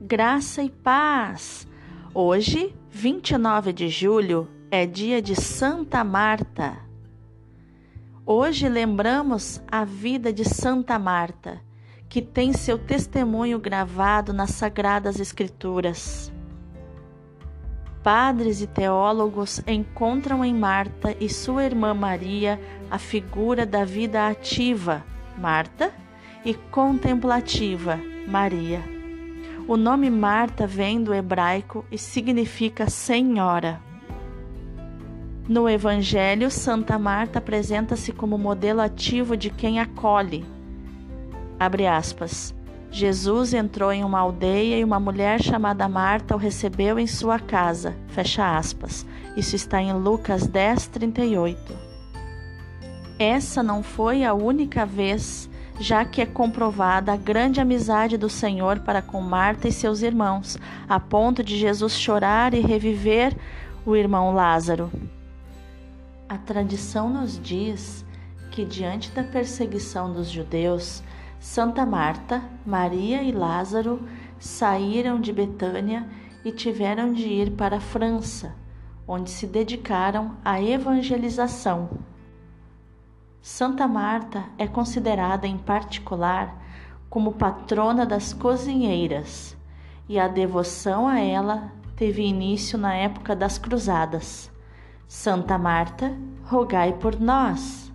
graça e paz. Hoje, 29 de julho, é dia de Santa Marta. Hoje lembramos a vida de Santa Marta, que tem seu testemunho gravado nas Sagradas Escrituras. Padres e teólogos encontram em Marta e sua irmã Maria a figura da vida ativa, Marta, e contemplativa, Maria. O nome Marta vem do hebraico e significa senhora. No Evangelho, Santa Marta apresenta-se como modelo ativo de quem acolhe. Abre aspas. Jesus entrou em uma aldeia e uma mulher chamada Marta o recebeu em sua casa. Fecha aspas. Isso está em Lucas 10, 38. Essa não foi a única vez, já que é comprovada a grande amizade do Senhor para com Marta e seus irmãos, a ponto de Jesus chorar e reviver o irmão Lázaro. A tradição nos diz que, diante da perseguição dos judeus, Santa Marta, Maria e Lázaro saíram de Betânia e tiveram de ir para a França, onde se dedicaram à evangelização. Santa Marta é considerada em particular como patrona das cozinheiras, e a devoção a ela teve início na época das Cruzadas. Santa Marta, rogai por nós.